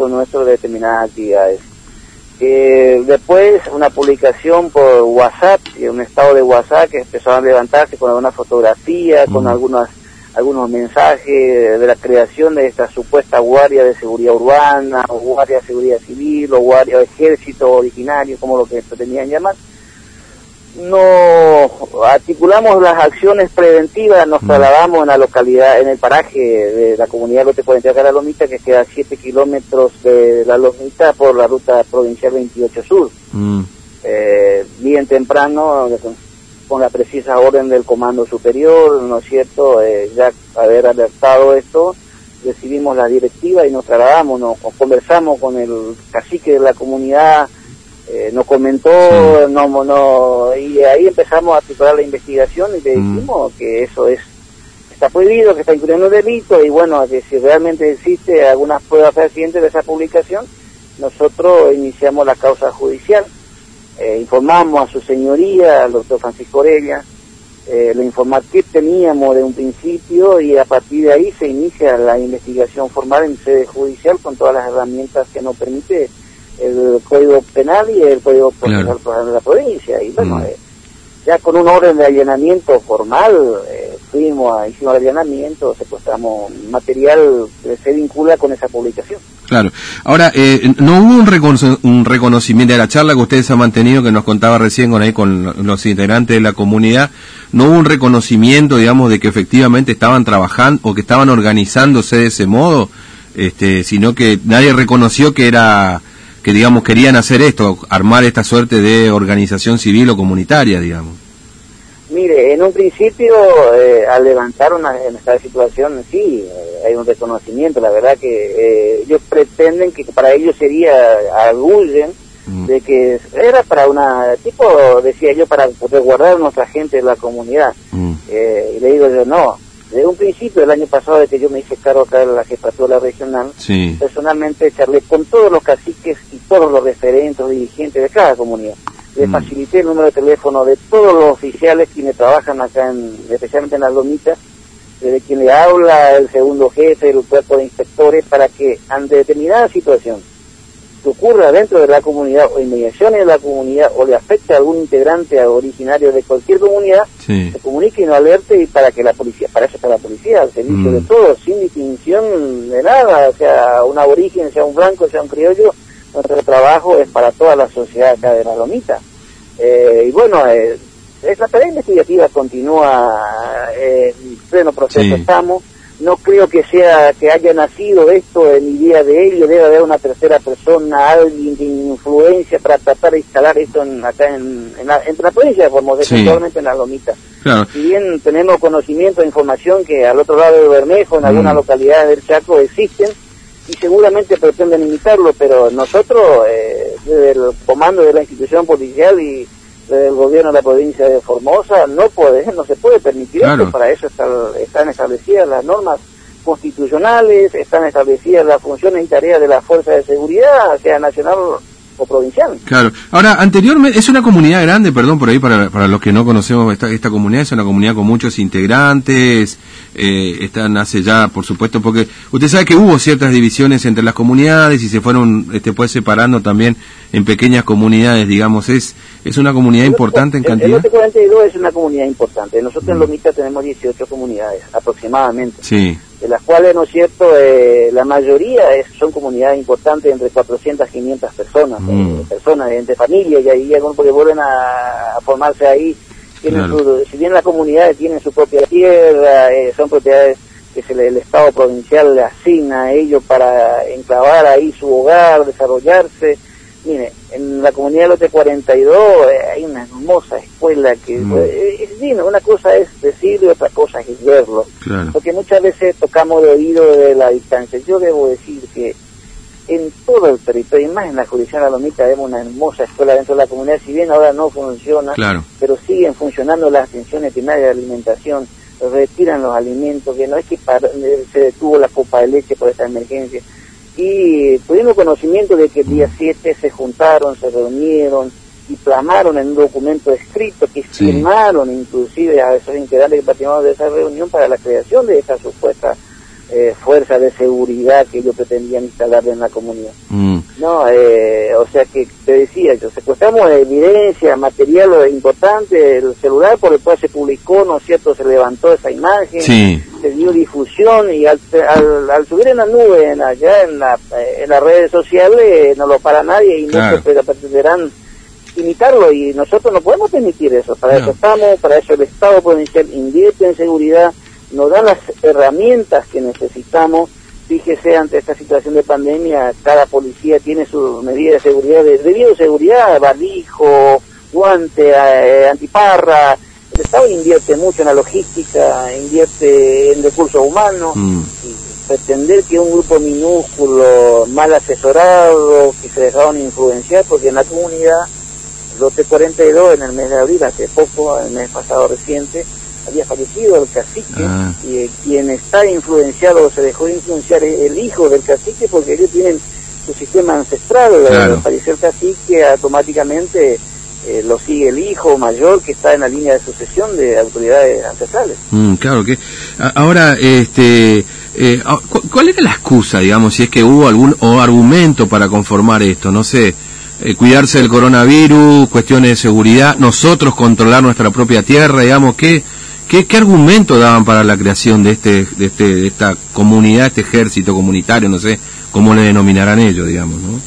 seguimiento nuestro de determinadas actividades. Eh, después una publicación por WhatsApp, un estado de WhatsApp que empezó a levantarse con alguna fotografía, con algunas algunos mensajes de la creación de esta supuesta guardia de seguridad urbana, o guardia de seguridad civil, o guardia de ejército originario, como lo que pretendían llamar no articulamos las acciones preventivas, nos mm. trasladamos en la localidad, en el paraje de la comunidad Lote 40 de la Lomita, que queda a 7 kilómetros de la Lomita por la ruta provincial 28 Sur. Mm. Eh, bien temprano, con la precisa orden del Comando Superior, ¿no es cierto? Eh, ya haber alertado esto, recibimos la directiva y nos trasladamos, nos conversamos con el cacique de la comunidad, eh, nos comentó, no, no, y ahí empezamos a articular la investigación y le mm. dijimos que eso es está prohibido, que está incurriendo un delito y bueno, que si realmente existe algunas pruebas fehacientes de esa publicación, nosotros iniciamos la causa judicial, eh, informamos a su señoría, al doctor Francisco Orella, eh, le informamos que teníamos de un principio y a partir de ahí se inicia la investigación formal en sede judicial con todas las herramientas que nos permite el Código Penal y el Código Procesal de la provincia. Y bueno, mm. eh, ya con un orden de allanamiento formal, eh, fuimos, a, hicimos el allanamiento, secuestramos material que se vincula con esa publicación. Claro. Ahora, eh, ¿no hubo un, un, reconocimiento de la charla que ustedes han mantenido, que nos contaba recién con ahí con los integrantes de la comunidad? ¿No hubo un reconocimiento, digamos, de que efectivamente estaban trabajando o que estaban organizándose de ese modo? Este, sino que nadie reconoció que era que digamos querían hacer esto, armar esta suerte de organización civil o comunitaria, digamos. Mire, en un principio, eh, al levantar una, en esta situación, sí, eh, hay un reconocimiento. La verdad que eh, ellos pretenden que para ellos sería, arguyen, mm. de que era para una, tipo, decía yo, para resguardar a nuestra gente de la comunidad. Mm. y le digo yo, no, desde un principio del año pasado, de que yo me hice cargo acá de la jefatura regional, personalmente charlé con todos los caciques y todos los referentes, dirigentes de cada comunidad. Le mm. facilité el número de teléfono de todos los oficiales quienes trabajan acá, en, especialmente en las lomitas, desde quien le habla el segundo jefe del cuerpo de inspectores, para que ante determinada situación que ocurra dentro de la comunidad o inmediaciones de la comunidad o le afecte a algún integrante originario de cualquier comunidad, se comunique y no alerte y para que la policía, para eso está la policía, al servicio de mm. todos, sin distinción de nada, sea un aborigen, sea un blanco, sea un criollo, nuestro trabajo es para toda la sociedad acá de la Lomita. Eh, y bueno, eh, la tarea investigativa continúa, eh, en pleno proceso estamos, no creo que sea que haya nacido esto en idea de ello, debe haber una tercera persona, alguien de influencia para tratar de instalar esto en, acá en, la, provincia de Formosa, en la Lomita. Si bien tenemos conocimiento e información que al otro lado de Bermejo, en algunas mm. localidades del Chaco, existen y seguramente pretenden imitarlo, pero nosotros, eh, desde el comando de la institución policial y del gobierno de la provincia de Formosa no puede, no se puede permitir para eso están establecidas las normas constitucionales, están establecidas las funciones y tareas de la fuerza de seguridad, sea nacional o provincial. Claro. Ahora, anteriormente, es una comunidad grande, perdón por ahí, para, para los que no conocemos esta, esta comunidad, es una comunidad con muchos integrantes, eh, están hace ya, por supuesto, porque usted sabe que hubo ciertas divisiones entre las comunidades y se fueron este, pues separando también en pequeñas comunidades, digamos, es es una comunidad importante en cantidad. El 42 es una comunidad importante. Nosotros en mm. Lomita tenemos 18 comunidades aproximadamente. Sí. De las cuales, ¿no es cierto?, eh, la mayoría es, son comunidades importantes entre 400 y 500 personas, mm. eh, personas, entre familias, y ahí algunos porque vuelven a, formarse ahí. Tienen si bien las comunidades tienen su propia tierra, eh, son propiedades que se el Estado provincial le asigna a ellos para enclavar ahí su hogar, desarrollarse, Mire, en la comunidad de Lote 42 eh, hay una hermosa escuela que mm. eh, es una cosa es decirlo y otra cosa es verlo. Porque muchas veces tocamos de oído de la distancia. Yo debo decir que en todo el territorio, y más en la jurisdicción de la Lomita, vemos una hermosa escuela dentro de la comunidad, si bien ahora no funciona, pero siguen funcionando las atenciones primarias de alimentación, retiran los alimentos, que no es que se detuvo la copa de leche por esta emergencia, y tuvimos conocimiento de que el día 7 se juntaron, se reunieron y plamaron en un documento escrito que firmaron inclusive a esos integrantes que de esa reunión para la creación de esa supuesta eh, fuerza de seguridad que ellos pretendían instalar en la comunidad. Mm. No, eh, o sea que te decía, yo secuestramos evidencia, material importante, el celular por el cual se publicó, ¿no es cierto? Se levantó esa imagen, se dio difusión y al, al, subir en la nube, en, allá en, la, en las redes sociales, no lo para nadie y no se pretenderán imitarlo y nosotros no podemos permitir eso. Para eso estamos, para eso el Estado provincial invierte en seguridad nos dan las herramientas que necesitamos. Fíjese, ante esta situación de pandemia, cada policía tiene su medida de seguridad, de, de bioseguridad, barbijo, guante, eh, antiparra. El Estado invierte mucho en la logística, invierte en recursos humanos. Mm. Y pretender que un grupo minúsculo, mal asesorado, que se dejaron influenciar, porque en la comunidad, los T42 en el mes de abril, hace poco, el mes pasado reciente, había fallecido el cacique ah. y quien está influenciado se dejó influenciar el hijo del cacique porque ellos tienen su sistema ancestral, claro. fallecer el cacique automáticamente eh, lo sigue el hijo mayor que está en la línea de sucesión de autoridades ancestrales. Mm, claro que ahora este eh, ah, ¿cuál era la excusa, digamos, si es que hubo algún o argumento para conformar esto? No sé, eh, cuidarse del coronavirus, cuestiones de seguridad, nosotros controlar nuestra propia tierra, digamos, ¿qué, ¿Qué, ¿Qué argumento daban para la creación de este, de este, de esta comunidad, este ejército comunitario, no sé cómo le denominarán ellos, digamos, ¿no?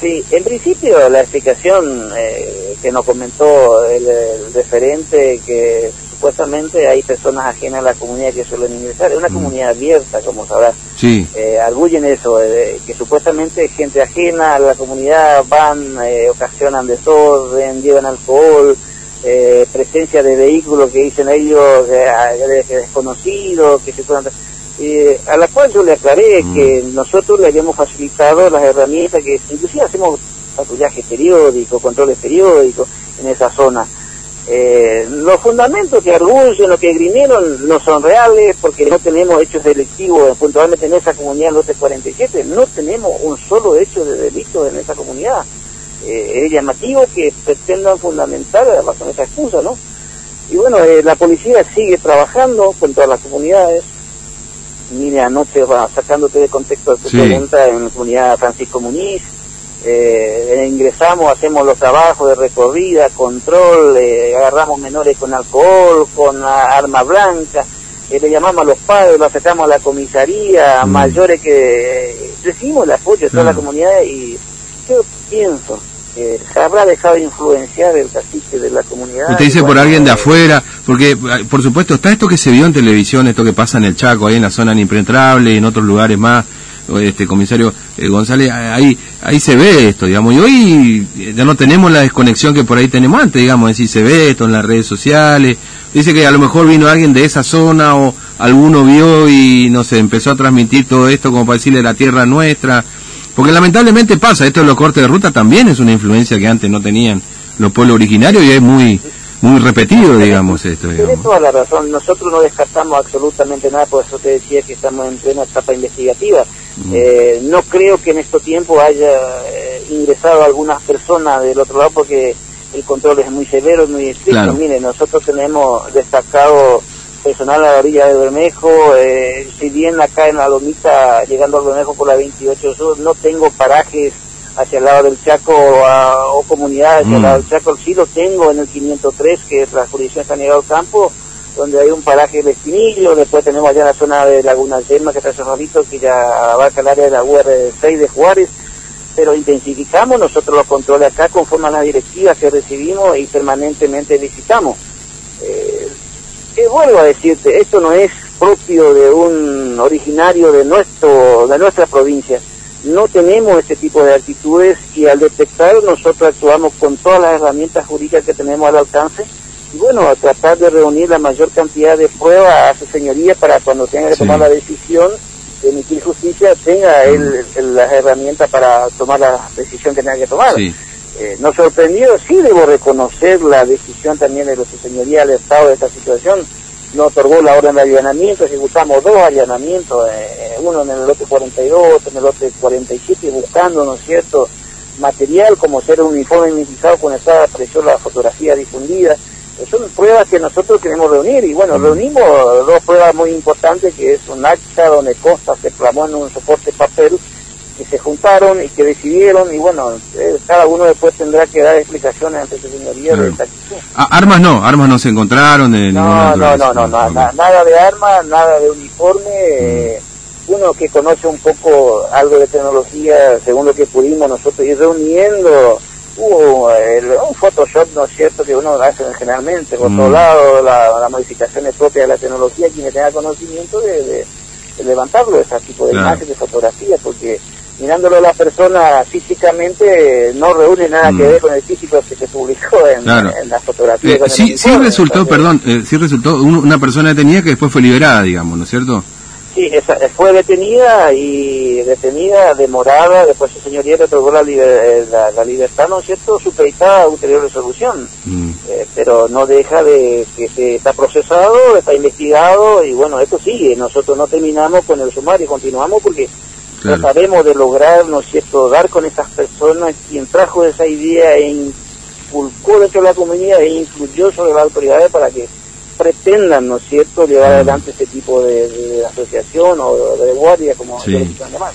Sí, en principio la explicación eh, que nos comentó el, referente que supuestamente hay personas ajenas a la comunidad que suelen ingresar, es una mm. comunidad abierta, como sabrás. Sí. Eh, arguyen eso, eh, que supuestamente gente ajena a la comunidad van, eh, ocasionan desorden, llevan alcohol, eh, presencia de vehículos que dicen ellos de, desconocidos, que se puedan... Eh, a la cual yo le aclaré mm. que nosotros le habíamos facilitado las herramientas que inclusive hacemos patrullaje periódico, controles periódicos en esa zona. Eh, los fundamentos que arguyen, lo que grinieron, no son reales porque no tenemos hechos delictivos puntualmente en esa comunidad Lote 47, no tenemos un solo hecho de delito en esa comunidad eh, es llamativo que pretendan fundamentar bajo esa excusa, ¿no? Y bueno, eh, la policía sigue trabajando con todas las comunidades. Mire, anoche va sacándote de contexto de tu pregunta en la comunidad Francisco Muniz. Eh, ingresamos, hacemos los trabajos de recorrida, control, eh, agarramos menores con alcohol, con arma blanca, eh, le llamamos a los padres, lo acercamos a la comisaría, mm. mayores que recibimos el apoyo de toda la comunidad y yo pienso se habrá dejado influenciar el cacique de la comunidad. Usted dice por alguien de afuera, porque por supuesto está esto que se vio en televisión, esto que pasa en el Chaco, ahí en la zona impenetrable, en otros lugares más, este comisario eh, González, ahí ahí se ve esto, digamos, y hoy eh, ya no tenemos la desconexión que por ahí tenemos antes, digamos, es decir, se ve esto en las redes sociales, dice que a lo mejor vino alguien de esa zona o alguno vio y no sé, empezó a transmitir todo esto como para decirle la tierra nuestra, porque lamentablemente pasa, esto de los cortes de ruta también es una influencia que antes no tenían los pueblos originarios y es muy muy repetido, digamos, esto. Tiene toda la razón. Nosotros no descartamos absolutamente nada, por eso te decía que estamos en plena etapa investigativa. Mm. Eh, no creo que en este tiempo haya eh, ingresado algunas personas del otro lado porque el control es muy severo, muy estricto. Mire, nosotros tenemos destacado personal a la orilla de Bermejo, eh, si bien acá en la Lomita, llegando al Bermejo por la 28 Sur, no tengo parajes hacia el lado del Chaco o comunidades hacia el lado del mm. Chaco, sí lo tengo en el 503, que es la jurisdicción de San Miguel Campo, donde hay un paraje de Espinillo, después tenemos allá la zona de Laguna Yelma, que está cerradito, que ya abarca el área de la UR6 de Juárez, pero intensificamos nosotros los controles acá conforme a las directivas que recibimos y permanentemente visitamos. Vuelvo a decirte, esto no es propio de un originario de nuestro de nuestra provincia. No tenemos este tipo de actitudes y al detectar nosotros actuamos con todas las herramientas jurídicas que tenemos al alcance y bueno, a tratar de reunir la mayor cantidad de pruebas a su señoría para cuando tenga que tomar la decisión de emitir justicia tenga él, las herramientas para tomar la decisión que tenga que tomar. Eh, nos sorprendió, sí debo reconocer la decisión también de su señoría del Estado de esta situación, nos otorgó la orden de allanamiento, ejecutamos dos allanamientos, eh, uno en el lote 42, otro en el lote 47, buscando, ¿no es cierto?, material como ser un uniforme identificado con esta apareció la fotografía difundida, son pruebas que nosotros queremos reunir y bueno, reunimos dos pruebas muy importantes que es un acta donde consta, se plasmó en un soporte papel que se juntaron y que decidieron y bueno, eh, cada uno después tendrá que dar explicaciones ante su señoría de esta ah, armas no, armas no se encontraron no, no, no, no, no, nada de armas, nada de uniforme, eh, uno que conoce un poco algo de tecnología, según lo que pudimos nosotros ir reuniendo, hubo un Photoshop, ¿no es cierto?, que uno hace generalmente, por otro mm. lado, la, las modificaciones propias de la tecnología, quien tenga conocimiento de, de, levantarlo, ese tipo de imágenes, de fotografías, porque mirándolo a la persona físicamente no reúne nada que mm. ver con el físico que se publicó en, en la fotografía. Eh, sí, sí resultó, perdón, eh, sí resultó una persona detenida que después fue liberada, digamos, ¿no es cierto? Sí, esa, fue detenida y detenida, demorada, después su señoría le otorgó la, eh, la, libertad, ¿no es cierto?, supeditada a ulterior resolución, mm. eh, pero no deja de que se está procesado, está investigado y bueno, esto sigue, nosotros no terminamos con el sumario, continuamos porque no sabemos de lograr, ¿no es cierto?, dar con esas personas quien trajo esa idea e inculcó dentro de la comunidad e influyó sobre las autoridades para que pretendan, ¿no es cierto?, llevar adelante ese tipo de, asociación o de guardia, como se llaman.